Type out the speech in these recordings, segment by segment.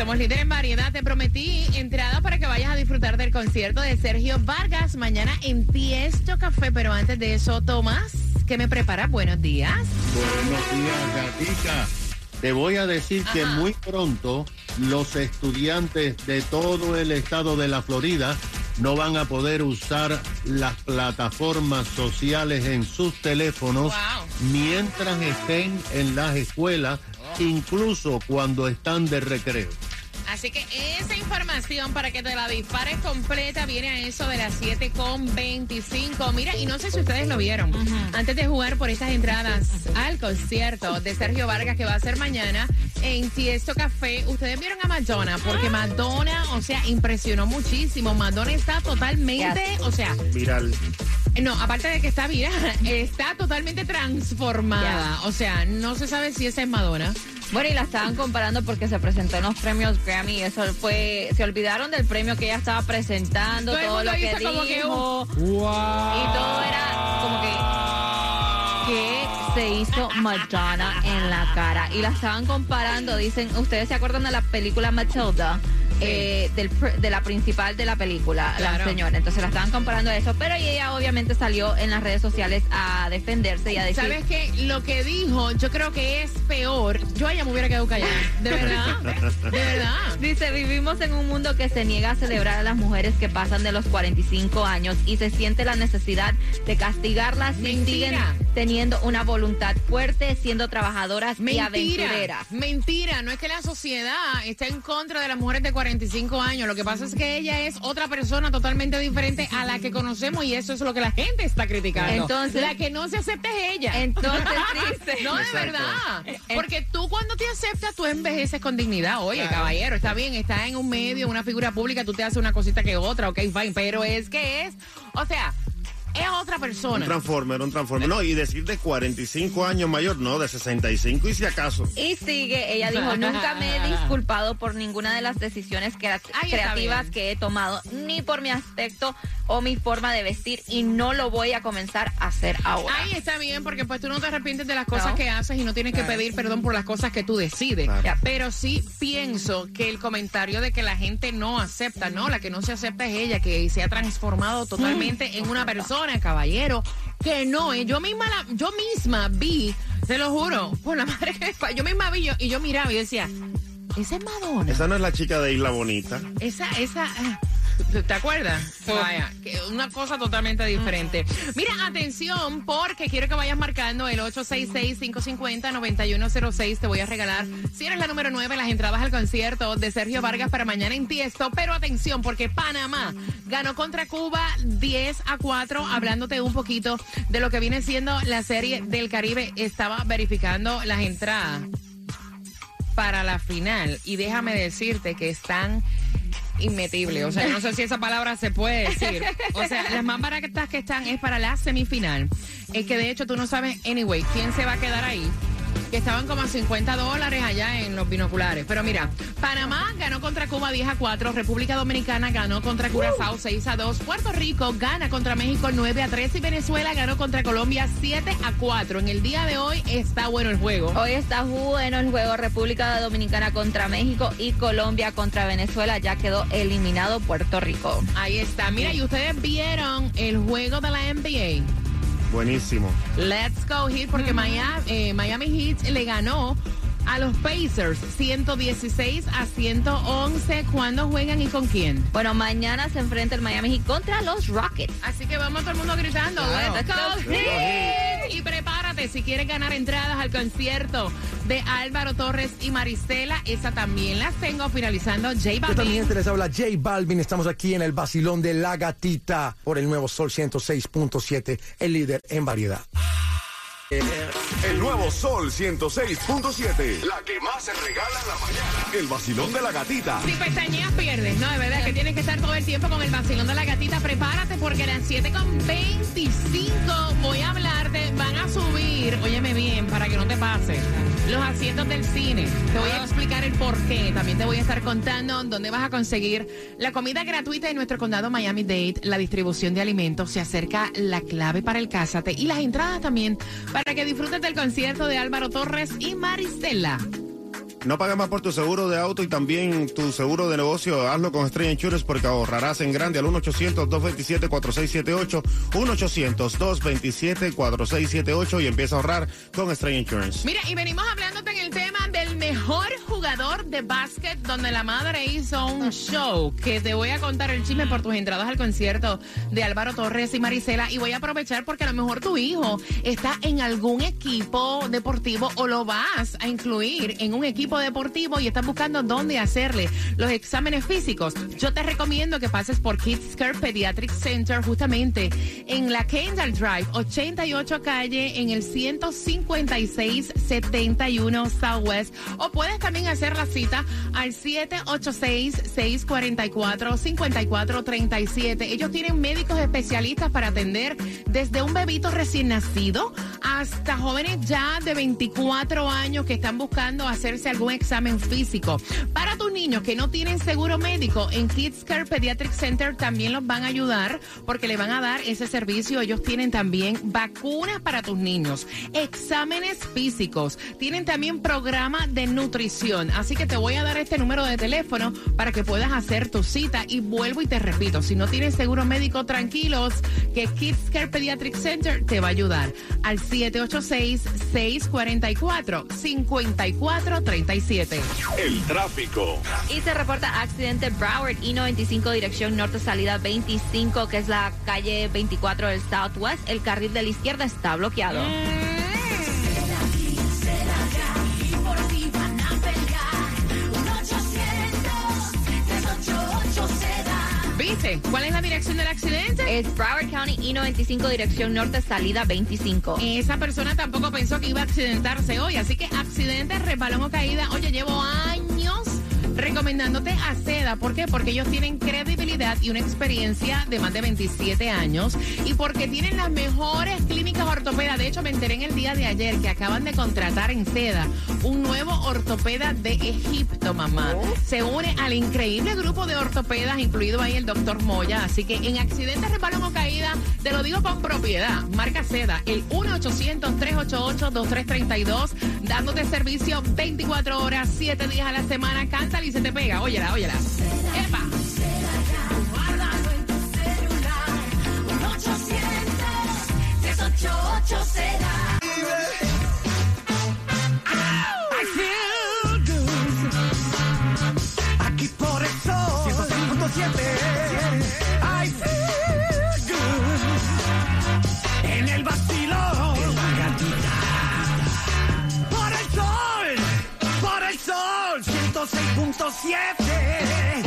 Somos líderes en variedad. Te prometí entrada para que vayas a disfrutar del concierto de Sergio Vargas mañana en Tiesto Café. Pero antes de eso, Tomás, ¿qué me prepara? Buenos días. Buenos días, gatica. Te voy a decir que muy pronto los estudiantes de todo el estado de la Florida no van a poder usar las plataformas sociales en sus teléfonos Wow. mientras estén en las escuelas, incluso cuando están de recreo. Así que esa información para que te la dispares completa viene a eso de las 7.25. Mira, y no sé si ustedes lo vieron. Antes de jugar por estas entradas al concierto de Sergio Vargas que va a ser mañana en Tiesto Café, ustedes vieron a Madonna, porque Madonna, o sea, impresionó muchísimo. Madonna está totalmente, o sea, Viral. no, aparte de que está viral, está totalmente transformada. O sea, no se sabe si esa es Madonna. Bueno, y la estaban comparando porque se presentó en los premios Grammy. y Eso fue, se olvidaron del premio que ella estaba presentando, Todo lo que dijo. ¡Wow! Y todo era como que se hizo Madonna en la cara. Y la estaban comparando, dicen, ¿ustedes se acuerdan de la película Matilda? Eh, del de la principal de la película, la señora. Entonces la estaban comparando a eso, pero ella obviamente salió en las redes sociales a defenderse y a decir... ¿Sabes qué? Lo que dijo, yo creo que es peor. Yo a ella me hubiera quedado callada. De verdad. De verdad. Dice, vivimos en un mundo que se niega a celebrar a las mujeres que pasan de los 45 años y se siente la necesidad de castigarlas si siguen teniendo una voluntad fuerte, siendo trabajadoras y Mentira, aventureras. mentira, no es que la sociedad está en contra de las mujeres de 45 años, lo que pasa es que ella es otra persona totalmente diferente a la que conocemos y eso es lo que la gente está criticando. Entonces- la que no se acepta es ella. Entonces. No, de Exacto. verdad. Porque tú cuando te aceptas, tú envejeces con dignidad. Oye, caballero, está bien, está en un medio, una figura pública, tú te haces una cosita que otra, ok, fine. Pero es que es, o sea, es otra Un persona. transformer, un transformer. No, y decir de 45 años mayor, no, de 65 y si acaso. Y sigue, ella dijo, nunca me he disculpado por ninguna de las decisiones crea- creativas que he tomado, ni por mi aspecto o mi forma de vestir, y no lo voy a comenzar a hacer ahora. Ahí está bien, porque pues tú no te arrepientes de las cosas No. que haces y no tienes que pedir perdón por las cosas que tú decides. Claro. Pero sí pienso que el comentario de que la gente no acepta, no, la que no se acepta es ella, que se ha transformado totalmente en una persona, caballero, que no, eh, yo misma la, yo misma vi, te lo juro, por la madre que me yo misma vi yo, y yo miraba y decía, esa es Madonna. Esa no es la chica de Isla Bonita. Esa, esa, ah, ¿te acuerdas? Vaya, que una cosa totalmente diferente. Mira, atención, porque quiero que vayas marcando el 866-550-9106. Te voy a regalar, si eres la número 9, las entradas al concierto de Sergio Vargas para mañana en Tiesto. Pero atención, porque Panamá ganó contra Cuba 10 a 4, hablándote un poquito de lo que viene siendo la serie del Caribe. Estaba verificando las entradas para la final y déjame decirte que están inmetibles. O sea, no sé si esa palabra se puede decir. O sea, las más baratas que están es para la semifinal. Es que de hecho tú no sabes, anyway, quién se va a quedar ahí. Que estaban como a 50 dólares allá en los binoculares. Pero mira, Panamá ganó contra Cuba 10 a 4, República Dominicana ganó contra Curazao 6 a 2, Puerto Rico gana contra México 9 a 3 y Venezuela ganó contra Colombia 7 a 4. En el día de hoy está bueno el juego. Hoy está bueno el juego República Dominicana contra México y Colombia contra Venezuela. Ya quedó eliminado Puerto Rico. Ahí está. Mira, y ustedes vieron el juego de la NBA. Buenísimo. Let's go Heat, porque Miami, eh, Miami Heat le ganó a los Pacers 116 a 111. ¿Cuándo juegan y con quién? Bueno, mañana se enfrenta el Miami Heat contra los Rockets. Así que vamos todo el mundo gritando. Claro. Let's go Let's go Heat. Y prepárate si quieres ganar entradas al concierto de Álvaro Torres y Marisela. Esa también las tengo finalizando J ¿Qué tal, mi Balvin. gente? Les habla J Balvin. Estamos aquí en el Basilón de la Gatita por el nuevo Sol 106.7, el líder en variedad. El nuevo Sol 106.7. La que más se regala en la mañana. El vacilón de la gatita. Si pestañeas pierdes, no, de verdad que tienes que estar todo el tiempo con el vacilón de la gatita. Prepárate porque a las 7.25 voy a hablarte, van a subir, óyeme bien, para que no te pase, los asientos del cine. Te voy a explicar el por qué. También te voy a estar contando dónde vas a conseguir la comida gratuita en nuestro condado Miami-Dade, la distribución de alimentos. Se acerca la clave para el Cásate y las entradas también para que disfrutes del concierto de Álvaro Torres y Marisela. No pagues más por tu seguro de auto y también tu seguro de negocio. Hazlo con Estrella Insurance porque ahorrarás en grande al 1-800-227-4678. 1-800-227-4678 y empieza a ahorrar con Estrella Insurance. Mira, y venimos hablándote en el tema del mejor jugador de básquet donde la madre hizo un show que te voy a contar el chisme por tus entradas al concierto de Álvaro Torres y Marisela y voy a aprovechar porque a lo mejor tu hijo está en algún equipo deportivo o lo vas a incluir en un equipo deportivo y estás buscando dónde hacerle los exámenes físicos. Yo te recomiendo que pases por Kids Care Pediatric Center justamente en la Kendall Drive, 88 calle en el 15671 Southwest o puedes también hacer la cita al 786-644-5437. Ellos tienen médicos especialistas para atender desde un bebito recién nacido hasta jóvenes ya de 24 años que están buscando hacerse algún examen físico. Para tus niños que no tienen seguro médico, en Kids Care Pediatric Center también los van a ayudar porque le van a dar ese servicio. Ellos tienen también vacunas para tus niños, exámenes físicos, tienen también programa de nutrición. Así que te voy a dar este número de teléfono para que puedas hacer tu cita. Y vuelvo y te repito, si no tienes seguro médico, tranquilos, que Kids Care Pediatric Center te va a ayudar al 786-644-5437. El tráfico. Y se reporta accidente Broward I-95 dirección norte salida 25, que es la calle 24 del Southwest. El carril de la izquierda está bloqueado. ¿Cuál es la dirección del accidente? Es Broward County I-95 dirección norte salida 25. Esa persona tampoco pensó que iba a accidentarse hoy, así que accidente, resbalón o caída. Oye, llevo años recomendándote a Seda. ¿Por qué? Porque ellos tienen credibilidad y una experiencia de más de 27 años y porque tienen las mejores clínicas ortopedas. De hecho, me enteré en el día de ayer que acaban de contratar en Seda un nuevo ortopeda de Egipto, mamá. Se une al increíble grupo de ortopedas, incluido ahí el doctor Moya. Así que en accidentes, resbalón o caída, te lo digo con propiedad. Marca Seda, el 1-800-388-2332, dándote servicio 24 horas, 7 días a la semana. Cántale se te pega. Óyela, óyela. ¡Epa! Guárdalo en tu celular. 800 388 106.7.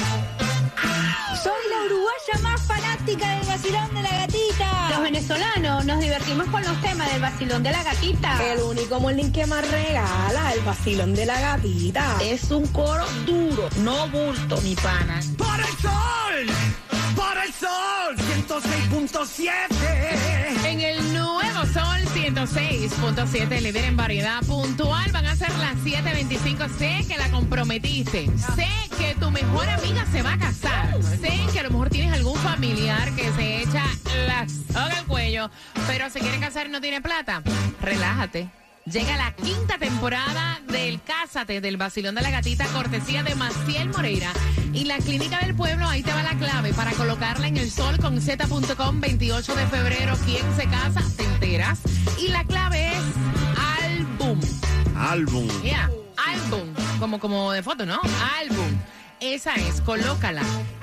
Soy la uruguaya más fanática del vacilón de la gatita. Los venezolanos nos divertimos con los temas del vacilón de la gatita. El único morning que más regala el vacilón de la gatita. Es un coro duro, no bulto, mi pana. Por el sol. Por el sol 106.7. En el nuevo Sol 106.7, líder en variedad puntual, van a ser las 7.25. Sé que la comprometiste. Sé que tu mejor amiga se va a casar. Sé que a lo mejor tienes algún familiar que se echa la soga al cuello, pero se quiere casar y no tiene plata. Relájate. Llega la quinta temporada del Cásate del Basilón de la Gatita, cortesía de Maciel Moreira. Y la Clínica del Pueblo, ahí te va la clave para colocarla en el sol con z.com 28 de febrero. ¿Quién se casa? Te enteras. Y la clave es álbum. Álbum. Yeah, álbum. Como, como de foto, ¿no? Álbum. Esa es, colócala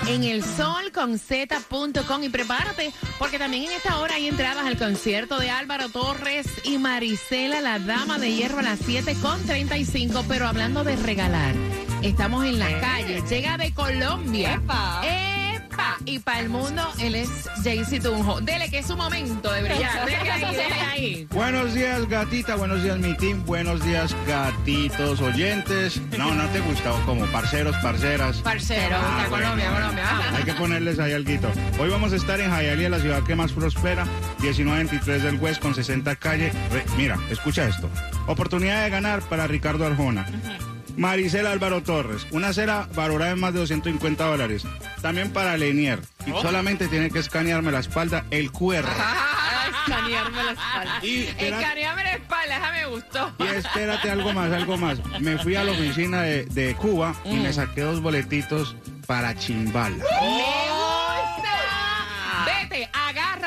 en el sol con z.com y prepárate porque también en esta hora hay entradas al concierto de Álvaro Torres y Marisela, la dama de hierro a las 7 con 35, pero hablando de regalar, estamos en la calle, llega de Colombia. Epa. ¡Epa! Y para el mundo, él es Jaycee Tunjo. Dele que es su momento de brillar. Dele ahí, dele ahí. Buenos días, gatita. Buenos días, mi team. Buenos días, gatitos oyentes. No, no te gusta, o como parceros, parceras. Parcero, Ah, bueno. Colombia, Colombia. Hay que ponerles ahí alguito. Hoy vamos a estar en Hialeah, la ciudad que más prospera, 1923 del West con 60 calle. Re- mira, escucha esto. Oportunidad de ganar para Ricardo Arjona. Maricela Álvaro Torres, una cera valorada en más de 250 dólares. También para Lenier. Y solamente tiene que escanearme la espalda el QR. Ah, escanearme la espalda. Y Escanearme la espalda, esa me gustó. Y espérate algo más, algo más. Me fui a la oficina de, de Cuba y Mm. me saqué dos boletitos para Chimbala. Vete,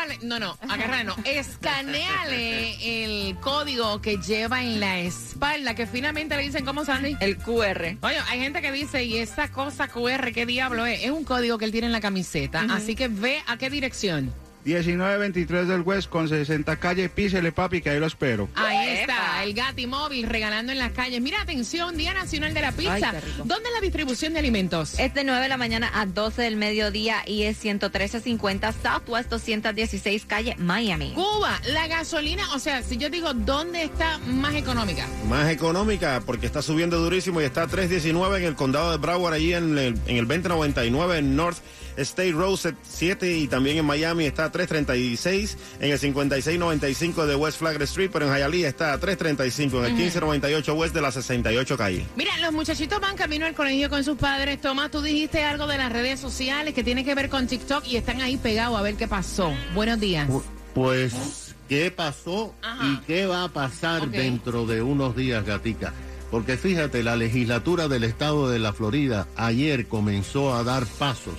agárrale. No, no, agárrale, no. Escaneale el código que lleva en la espalda, que finalmente le dicen, ¿cómo, Sandy? El QR. Oye, hay gente que dice, ¿y esa cosa QR qué diablo es? Es un código que él tiene en la camiseta. Así que ve a qué dirección. 1923 del West con 60 calle, písele papi que ahí lo espero. Ahí está, el Gati Móvil regalando en las calles. Mira, atención, Día Nacional de la Pizza. Ay. ¿Dónde es la distribución de alimentos? Es de 9 de la mañana a 12 del mediodía y es 11350 Southwest 216 calle Miami. Cuba, la gasolina, o sea, si yo digo, ¿dónde está más económica? Más económica porque está subiendo durísimo y está 319 en el condado de Broward, allí en el, en el 2099 en North State Road 7 y también en Miami está 336 en el 5695 de West Flagler Street, pero en Hialeah está a 335 en el 1598 West de la 68 calle. Mira, los muchachitos van camino al colegio con sus padres. Tomás, tú dijiste algo de las redes sociales que tiene que ver con TikTok y están ahí pegados a ver qué pasó. Buenos días. Pues, ¿qué pasó Ajá. y qué va a pasar dentro de unos días, Gatica? Porque fíjate, la legislatura del estado de la Florida ayer comenzó a dar pasos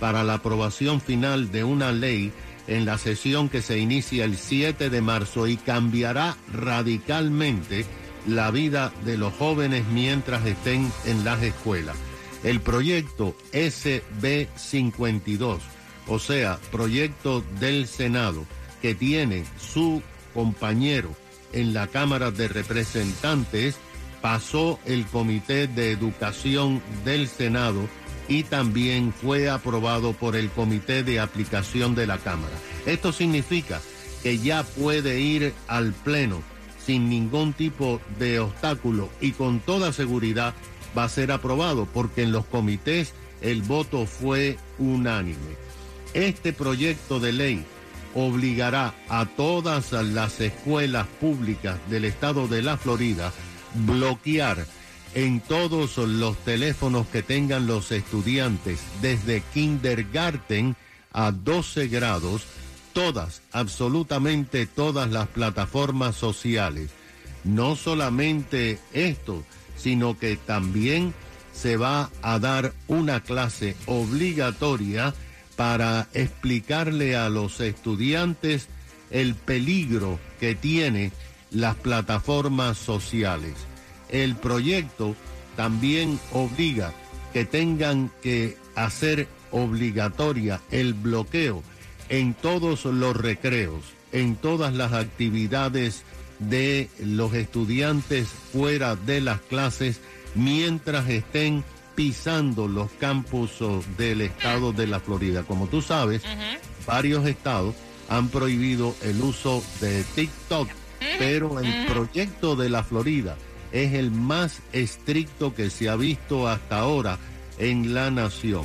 para la aprobación final de una ley en la sesión que se inicia el 7 de marzo y cambiará radicalmente la vida de los jóvenes mientras estén en las escuelas. El proyecto SB52, o sea, proyecto del Senado, que tiene su compañero en la Cámara de Representantes, pasó el Comité de Educación del Senado y también fue aprobado por el Comité de Aplicación de la Cámara. Esto significa que ya puede ir al Pleno sin ningún tipo de obstáculo y con toda seguridad va a ser aprobado porque en los comités el voto fue unánime. Este proyecto de ley obligará a todas las escuelas públicas del estado de la Florida bloquear en todos los teléfonos que tengan los estudiantes desde kindergarten a 12 grados todas, absolutamente todas las plataformas sociales. No solamente esto, sino que también se va a dar una clase obligatoria para explicarle a los estudiantes el peligro que tiene las plataformas sociales. El proyecto también obliga que tengan que hacer obligatoria el bloqueo en todos los recreos, en todas las actividades de los estudiantes fuera de las clases mientras estén pisando los campus oh, del estado de la Florida. Como tú sabes, varios estados han prohibido el uso de TikTok, pero el proyecto de la Florida es el más estricto que se ha visto hasta ahora en la nación.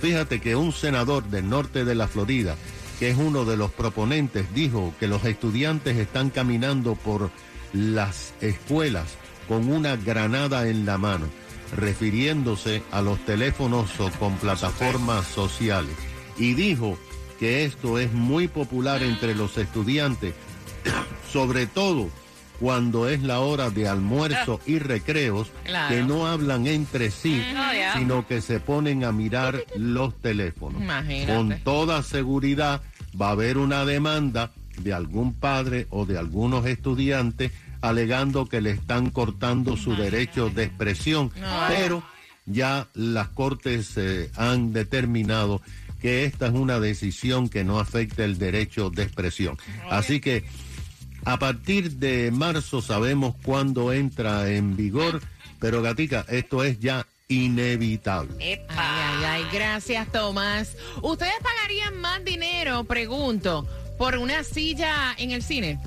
Fíjate que un senador del norte de la Florida, que es uno de los proponentes, dijo que los estudiantes están caminando por las escuelas con una granada en la mano, refiriéndose a los teléfonos con plataformas sociales. Y dijo que esto es muy popular entre los estudiantes, sobre todo cuando es la hora de almuerzo y recreos, Claro. que no hablan entre sí, Oh, yeah. sino que se ponen a mirar los teléfonos. Imagínate. Con toda seguridad va a haber una demanda de algún padre o de algunos estudiantes alegando que le están cortando su derecho de expresión, No. pero ya las cortes eh, han determinado que esta es una decisión que no afecta el derecho de expresión. Así que a partir de marzo sabemos cuándo entra en vigor, pero Gatica, esto es ya inevitable. Ay, ay, ay, gracias, Tomás. ¿Ustedes pagarían más dinero, pregunto, por una silla en el cine?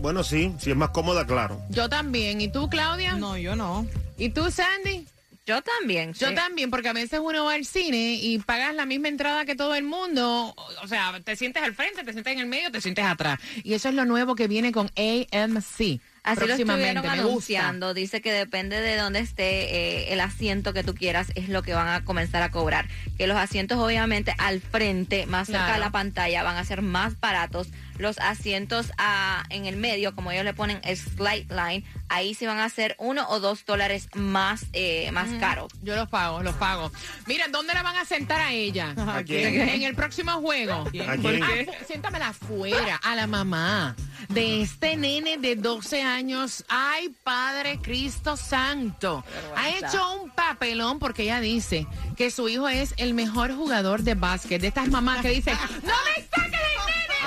Bueno, sí, si es más cómoda, claro. Yo también. ¿Y tú, Claudia? No, yo no. ¿Y tú, Sandy? Yo también. Yo sí. también, porque a veces uno va al cine y pagas la misma entrada que todo el mundo. O sea, te sientes al frente, te sientes en el medio, te sientes atrás. Y eso es lo nuevo que viene con AMC. Así lo estuvieron Me gusta. anunciando. Dice que depende de dónde esté eh, el asiento que tú quieras, es lo que van a comenzar a cobrar. Que los asientos, obviamente, al frente, más cerca Claro. de la pantalla, van a ser más baratos. Los asientos ah, en el medio, como ellos le ponen Slight Line, ahí sí van a ser uno o dos dólares más, eh, más caros. Yo los pago, los pago. Mira, ¿dónde la van a sentar a ella? ¿A quién? En el próximo juego. ¿A quién? Fu- siéntamela afuera, a la mamá de este nene de 12 años. Ay, Padre Cristo Santo. Ha hecho un papelón porque ella dice que su hijo es el mejor jugador de básquet. De estas mamás que dicen, no me saques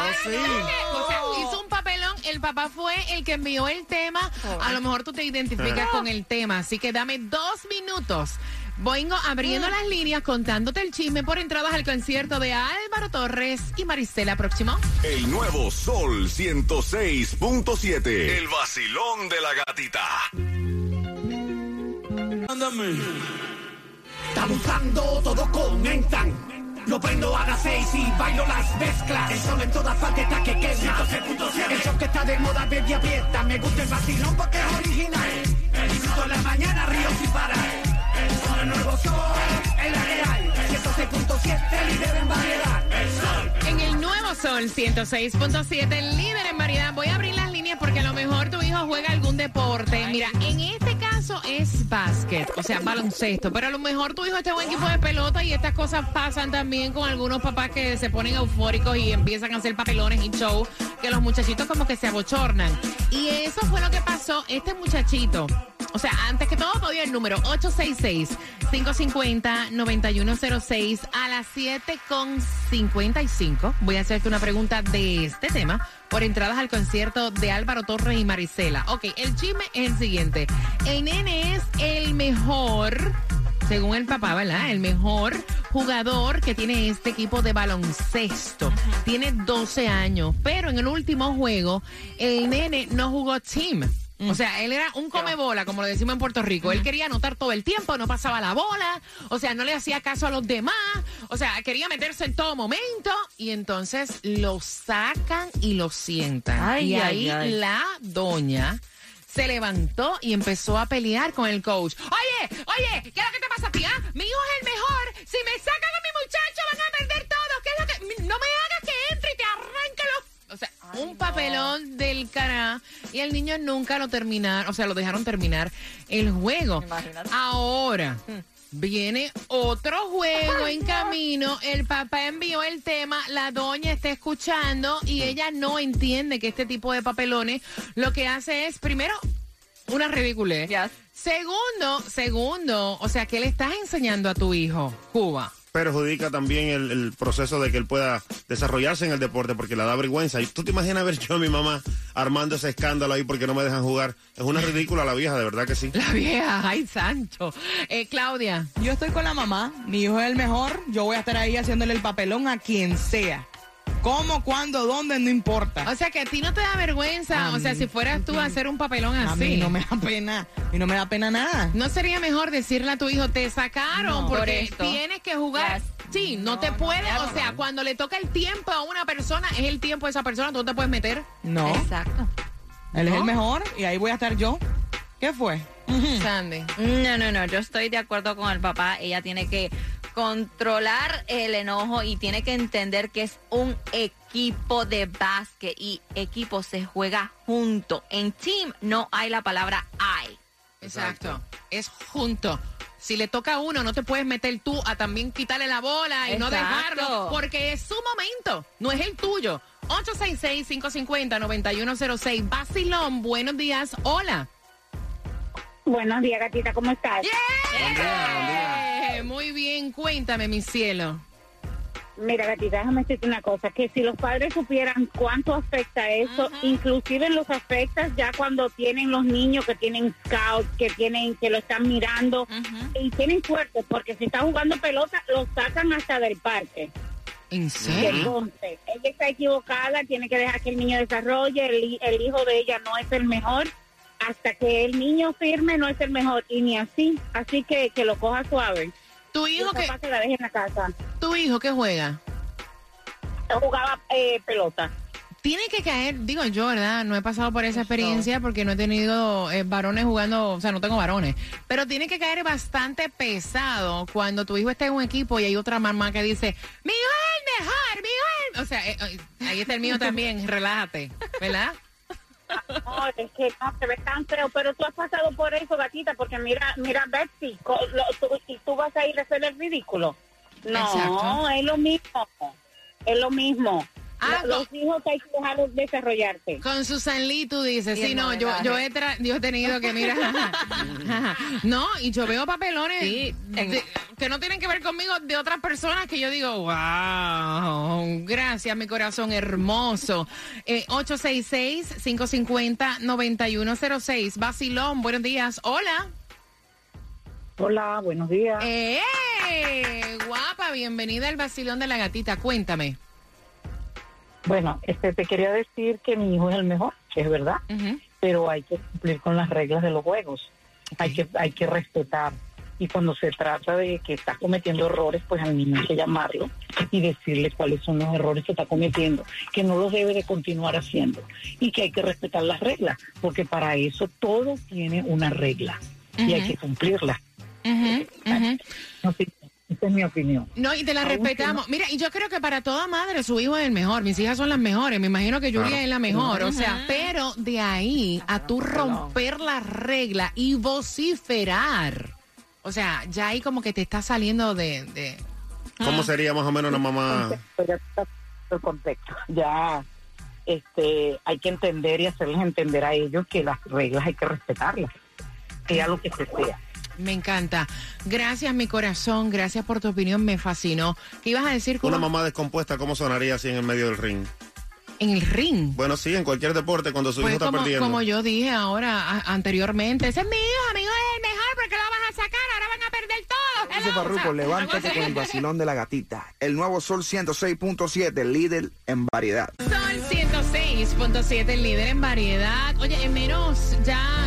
Ah, no me sí. saques". O sea, hizo un papelón. El papá fue el que envió el tema. A lo mejor tú te identificas con el tema. Así que dame dos minutos. Vengo abriendo las líneas, contándote el chisme por entradas al concierto de Álvaro Torres y Marisela próximo. El nuevo Sol 106.7. El vacilón de la gatita. Está buscando, todos comentan. Lo prendo a las seis y bailo las mezclas. El sol en todas partes está que quema. El show que está de moda, baby aprieta. Me gusta el vacilón porque es original. Disfruto en la mañana, río sin parar. Con el nuevo sol, en la real. 106.7, líder en variedad. El sol. En el nuevo Sol 106.7, líder en variedad. Voy a abrir las líneas porque a lo mejor tu hijo juega algún deporte. Mira, en este caso es básquet, o sea, baloncesto. Pero a lo mejor tu hijo está en un equipo de pelota y estas cosas pasan también con algunos papás que se ponen eufóricos y empiezan a hacer papelones y show, que los muchachitos como que se abochornan. Y eso fue lo que pasó. Este muchachito o sea, antes que todo, podía el número 866-550-9106 a las 7.55. Voy a hacerte una pregunta de este tema por entradas al concierto de Álvaro Torres y Marisela. Ok, el chisme es el siguiente. El nene es el mejor, según el papá, ¿verdad? El mejor jugador que tiene este equipo de baloncesto. Tiene 12 años, pero en el último juego, el nene no jugó team. O sea, él era un come bola, como lo decimos en Puerto Rico. Él quería anotar todo el tiempo, no pasaba la bola, o sea, no le hacía caso a los demás, o sea, quería meterse en todo momento y entonces lo sacan y lo sientan. Ay, y ay, ahí ay. la doña se levantó y empezó a pelear con el coach. Oye, oye, ¿qué es lo que te pasa a ti? ah? Mi hijo es el mejor. Si me sacan a mi muchacho van a perder todo. ¿Qué es lo que? No me hagas que entre y te arranque los... O sea, un papelón del cara y el niño nunca lo terminaron, o sea, lo dejaron terminar el juego. Ahora viene otro juego en camino. El papá envió el tema, la doña está escuchando y ella no entiende que este tipo de papelones lo que hace es primero una ridiculez. Segundo, segundo, o sea, ¿qué le estás enseñando a tu hijo, Cuba? Perjudica también el, el proceso de que él pueda desarrollarse en el deporte porque le da vergüenza. Y tú te imaginas ver yo a mi mamá armando ese escándalo ahí porque no me dejan jugar. Es una ridícula la vieja, de verdad que sí. La vieja, ay santo. Eh, Claudia. Yo estoy con la mamá, mi hijo es el mejor, yo voy a estar ahí haciéndole el papelón a quien sea. ¿Cómo, cuándo, dónde? No importa. O sea que a ti no te da vergüenza, A o sea, mí- si fueras tú a hacer un papelón A así. mí no me da pena, y no me da pena nada. ¿No sería mejor decirle a tu hijo, te sacaron No. porque Por esto. tienes que jugar? Sí, no, te puedes, o sea, cuando le toca el tiempo a una persona, es el tiempo de esa persona, tú no te puedes meter. No, Exacto. él es el mejor y ahí voy a estar yo. ¿Qué fue? Sandy. No, no, no, yo estoy de acuerdo con el papá. Ella tiene que controlar el enojo y tiene que entender que es un equipo de básquet y equipo se juega junto. En team no hay la palabra I. Exacto. Es junto. Si le toca a uno, no te puedes meter tú a también quitarle la bola y no dejarlo, porque es su momento, no es el tuyo. 866-550-9106. Basilón, buenos días. Hola. Buenos días, gatita, ¿cómo estás? Eh, Muy bien, cuéntame, mi cielo. Mira, gatita, déjame decirte una cosa, que si los padres supieran cuánto afecta eso, inclusive los afecta ya cuando tienen los niños que tienen scouts, que tienen, que lo están mirando, y tienen suerte, porque si está jugando pelota, lo sacan hasta del parque. ¿En Que conste, ella está equivocada, tiene que dejar que el niño desarrolle, el, el hijo de ella no es el mejor, hasta que el niño firme no es el mejor, y ni así, así que que lo coja suave. Tu hijo que... que la deje en la casa. ¿Tu hijo qué juega? Jugaba eh, pelota. Tiene que caer, digo yo, ¿verdad? No he pasado por esa experiencia porque no he tenido eh, varones jugando, o sea, no tengo varones. Pero tiene que caer bastante pesado cuando tu hijo está en un equipo y hay otra mamá que dice, mi hijo es el mejor, mi hijo es el-". O sea, eh, eh, ahí está el mío también, relájate, ¿verdad? No, es que no se ve tan feo, pero tú has pasado por eso, gatita, porque mira, mira, Betsy, co- lo- tú- y tú vas a ir a hacer el ridículo. No, Exacto. es lo mismo, es lo mismo. Ah, Lo- los hijos hay que dejarlos desarrollarse. Con Susan Lee tú dices, sí, no, yo, he tra- yo he tenido que, mira, no, y yo veo papelones de- que no tienen que ver conmigo de otras personas que yo digo, wow, gracias, mi corazón hermoso. Eh, 866-550-9106, Basilón, buenos días, hola. Hola, buenos días. ¡Eh! Guapa, bienvenida al Basilón de la Gatita, cuéntame. Bueno, este, te quería decir que mi hijo es el mejor, que es verdad, pero hay que cumplir con las reglas de los juegos. Hay que hay que respetar. Y cuando se trata de que está cometiendo errores, pues al niño hay que llamarlo y decirle cuáles son los errores que está cometiendo, que no los debe de continuar haciendo y que hay que respetar las reglas, porque para eso todo tiene una regla y hay que cumplirla. Ujú. No sé, esa es mi opinión. No, y te la Aún respetamos. Mira, y yo creo que para toda madre su hijo es el mejor. Mis hijas son las mejores. Me imagino que Julia Claro. es la mejor. O sea, pero de ahí a tú romper la regla y vociferar. O sea, ya ahí como que te está saliendo de... de- ¿Cómo sería más o menos una mamá? Pero ya está el contexto. Ya este, hay que entender y hacerles entender a ellos que las reglas hay que respetarlas, sea lo que se sea. Me encanta. Gracias, mi corazón. Gracias por tu opinión. Me fascinó. ¿Qué ibas a decir, Cuba? Una mamá descompuesta, ¿cómo sonaría así en el medio del ring? En el ring. Bueno, sí, en cualquier deporte, cuando su Pues hijo está como, perdiendo. como yo dije ahora a- anteriormente, ese es mi hijo, mi hijo es el mejor porque lo vas a sacar, ahora van a perder todo. José Farruko, levántate con el vacilón de la gatita. El nuevo Sol 106.7, líder en variedad. Sol 106.7, el líder en variedad. Oye, en menos ya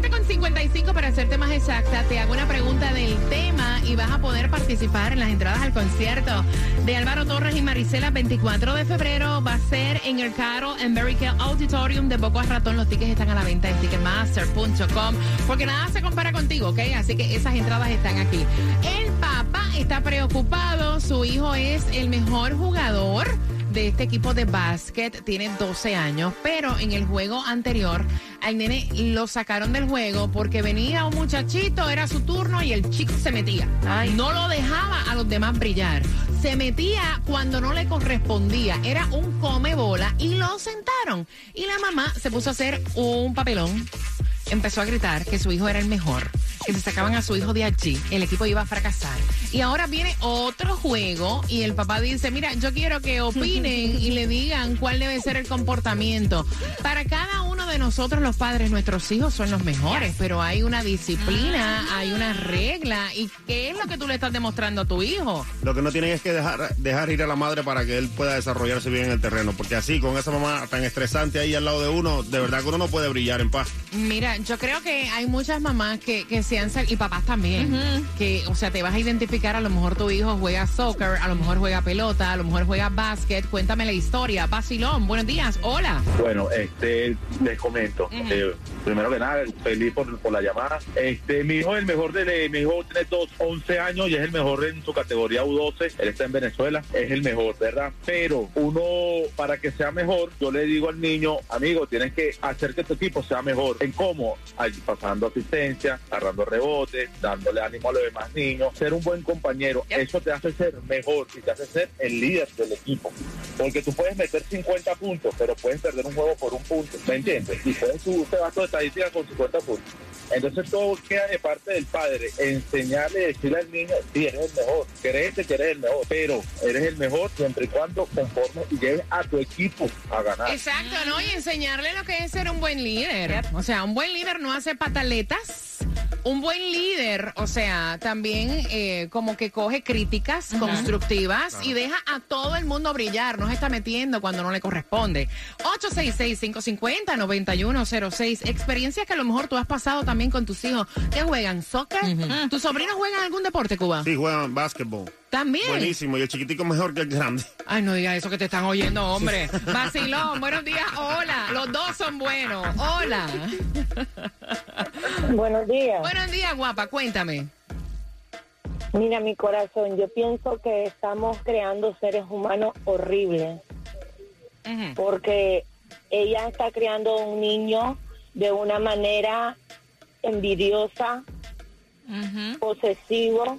7.55 para hacerte más exacta, te hago una pregunta del tema y vas a poder participar en las entradas al concierto de Álvaro Torres y Marisela 24 de febrero. Va a ser en el Caro en Care Auditorium de Boca Ratón. Los tickets están a la venta en ticketmaster.com porque nada se compara contigo, ¿ok? Así que esas entradas están aquí. El papá está preocupado, su hijo es el mejor jugador de este equipo de básquet, tiene 12 años, pero en el juego anterior al nene lo sacaron del juego porque venía un muchachito, era su turno y el chico se metía. No lo dejaba a los demás brillar. Se metía cuando no le correspondía. Era un come bola y lo sentaron. Y la mamá se puso a hacer un papelón. Empezó a gritar que su hijo era el mejor, que se sacaban a su hijo de allí, el equipo iba a fracasar. Y ahora viene otro juego y el papá dice, mira, yo quiero que opinen y le digan cuál debe ser el comportamiento. Para cada uno de nosotros los padres, nuestros hijos son los mejores, pero hay una disciplina, hay una regla. ¿Y qué es lo que tú le estás demostrando a tu hijo? Lo que no tienen es que dejar, dejar ir a la madre para que él pueda desarrollarse bien en el terreno. Porque así, con esa mamá tan estresante ahí al lado de uno, de verdad que uno no puede brillar en paz. Mira, yo creo que hay muchas mamás que, que y papás también, que, o sea, te vas a identificar, a lo mejor tu hijo juega soccer, a lo mejor juega pelota, a lo mejor juega básquet, cuéntame la historia. Basilón, buenos días, hola. Bueno, este, les comento. Eh, primero que nada, feliz por, por la llamada. Este, mi hijo es el mejor de, mi hijo tiene dos, 11 años y es el mejor en su categoría U12. Él está en Venezuela, es el mejor, ¿verdad? Pero uno, para que sea mejor, yo le digo al niño, amigo, tienes que hacer que tu equipo sea mejor. ¿En cómo? Ahí, pasando asistencia, agarrando rebotes, dándole ánimo a los demás niños, ser un buen compañero. Eso te hace ser mejor y te hace ser el líder del equipo. Porque tú puedes meter 50 puntos, pero puedes perder un juego por un punto, ¿me entiendes? Y puedes subir este vato de estadística con 50 puntos. Entonces todo queda de parte del padre, enseñarle, decirle al niño, sí, eres el mejor, créete que eres el mejor, pero eres el mejor siempre y cuando conforme y lleves a tu equipo a ganar. Exacto, ¿no? Y enseñarle lo que es ser un buen líder. O sea, un buen líder no hace pataletas. Un buen líder, o sea, también eh, como que coge críticas constructivas y deja a todo el mundo brillar, no se está metiendo cuando no le corresponde. 866-550-9106. Experiencias que a lo mejor tú has pasado también con tus hijos. ¿Qué juegan? ¿Soccer? ¿Tus sobrinos juegan algún deporte, Cuba? Sí, juegan básquetbol. También. Buenísimo. Y el chiquitico mejor que el grande. Ay, no diga eso que te están oyendo, hombre. Vacilón, buenos días, hola. Los dos son buenos. Hola. Buenos días. Buenos días, guapa, cuéntame. Mira, mi corazón, yo pienso que estamos creando seres humanos horribles. Porque ella está creando un niño de una manera envidiosa, posesivo.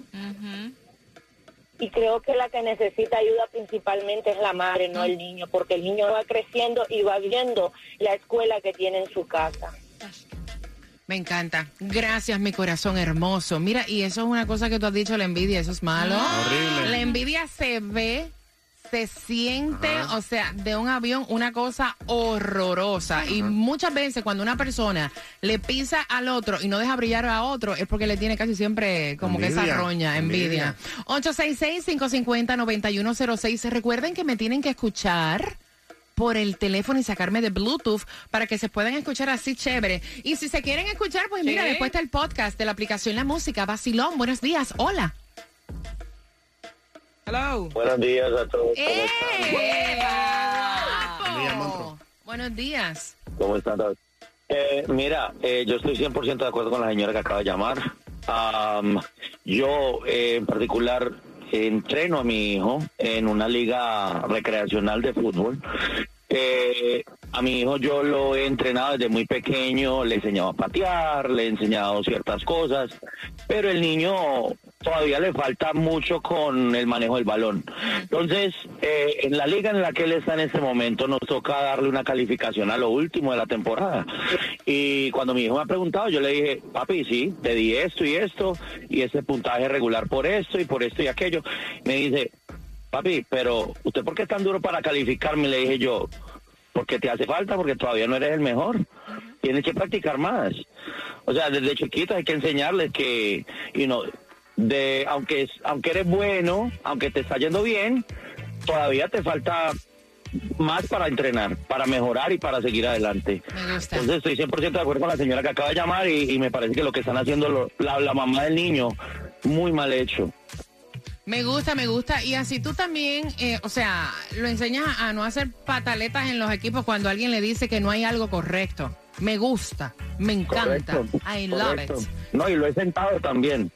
Y creo que la que necesita ayuda principalmente es la madre, no el niño, porque el niño va creciendo y va viendo la escuela que tiene en su casa. Me encanta. Gracias, mi corazón hermoso. Mira, y eso es una cosa que tú has dicho, la envidia, eso es malo. Horrible. La envidia se ve, se siente, Ajá. o sea, de un avión una cosa horrorosa. Y muchas veces cuando una persona le pisa al otro y no deja brillar a otro, es porque le tiene casi siempre como que Envidia. esa roña, envidia. 866-550-9106. Recuerden que me tienen que escuchar por el teléfono y sacarme de Bluetooth para que se puedan escuchar así chévere. Y si se quieren escuchar, pues mira, Sí. después está el podcast de la aplicación La Música. Vacilón, buenos días. Hola. Hello. Buenos días a todos. ¡Eh! Guapo! monstruo. Buenos días. ¿Cómo están todos? Eh, mira, eh, yo estoy 100% de acuerdo con la señora que acaba de llamar. Am, yo, eh, en particular, entreno a mi hijo en una liga recreacional de fútbol. Eh, a mi hijo yo lo he entrenado desde muy pequeño, le he enseñado a patear, le he enseñado ciertas cosas, pero el niño todavía le falta mucho con el manejo del balón. Entonces, eh, en la liga en la que él está en este momento, nos toca darle una calificación a lo último de la temporada. Y cuando mi hijo me ha preguntado, yo le dije, papi, sí, te di esto y esto, y ese puntaje regular por esto y por esto y aquello. Me dice, papi, pero ¿usted por qué es tan duro para calificarme? Le dije yo, porque te hace falta, porque todavía no eres el mejor. Tienes que practicar más. O sea, desde chiquito hay que enseñarles que, you know, de, aunque, aunque eres bueno, aunque te está yendo bien, todavía te falta más para entrenar, para mejorar y para seguir adelante. Me gusta. Entonces estoy 100% de acuerdo con la señora que acaba de llamar y, y me parece que lo que están haciendo lo- la, la mamá del niño, muy mal hecho. Me gusta, me gusta. Y así tú también, eh, o sea, lo enseñas a no hacer pataletas en los equipos cuando alguien le dice que no hay algo correcto. Me gusta, me encanta. Correcto, I love correcto. it. No, y lo he sentado también.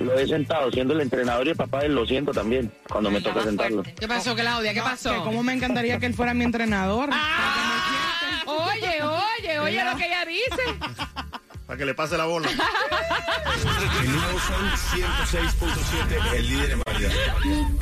Lo he sentado, siendo el entrenador y el papá lo siento también, cuando me toca sentarlo. ¿Qué pasó, Claudia? ¿Qué No, pasó? que cómo me encantaría que él fuera mi entrenador. Ah, oye, oye, oye lo que ella dice. Para que le pase la bola. El nuevo Sol 106.7, el líder en variedad. Mi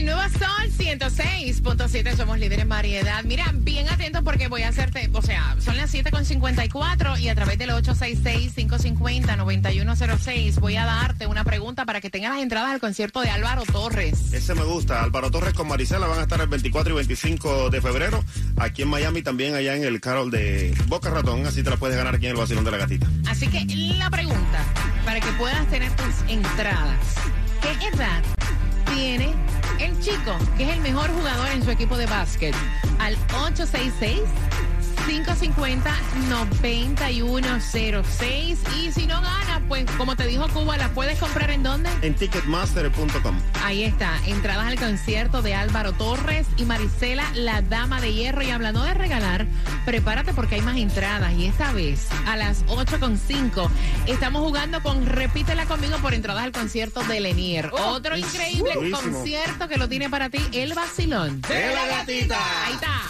El nuevo Sol 106.7, somos líderes en variedad. Mira, bien atentos porque voy a hacerte, o sea, son las 7.54 y a través del 866-550-9106 voy a darte una pregunta para que tengas las entradas al concierto de Álvaro Torres. Ese me gusta. Álvaro Torres con Marisela van a estar el 24 y 25 de febrero. Aquí en Miami, también allá en el Carol de Boca Ratón. Así te la puedes ganar aquí en el Vacilón de la Gatita. Así que la pregunta, para que puedas tener tus entradas, ¿qué edad tiene el chico que es el mejor jugador en su equipo de básquet? Al 866 550-9106. Y si no gana, pues como te dijo Cuba, ¿la puedes comprar en dónde? En ticketmaster.com. Ahí está, entradas al concierto de Álvaro Torres y Marisela, la dama de hierro. Y hablando de regalar, prepárate porque hay más entradas. Y esta vez, a las 8.5, estamos jugando con Repítela conmigo por entradas al concierto de Lenier. Otro increíble concierto que lo tiene para ti, El Vacilón. De la Gatita. Ahí está.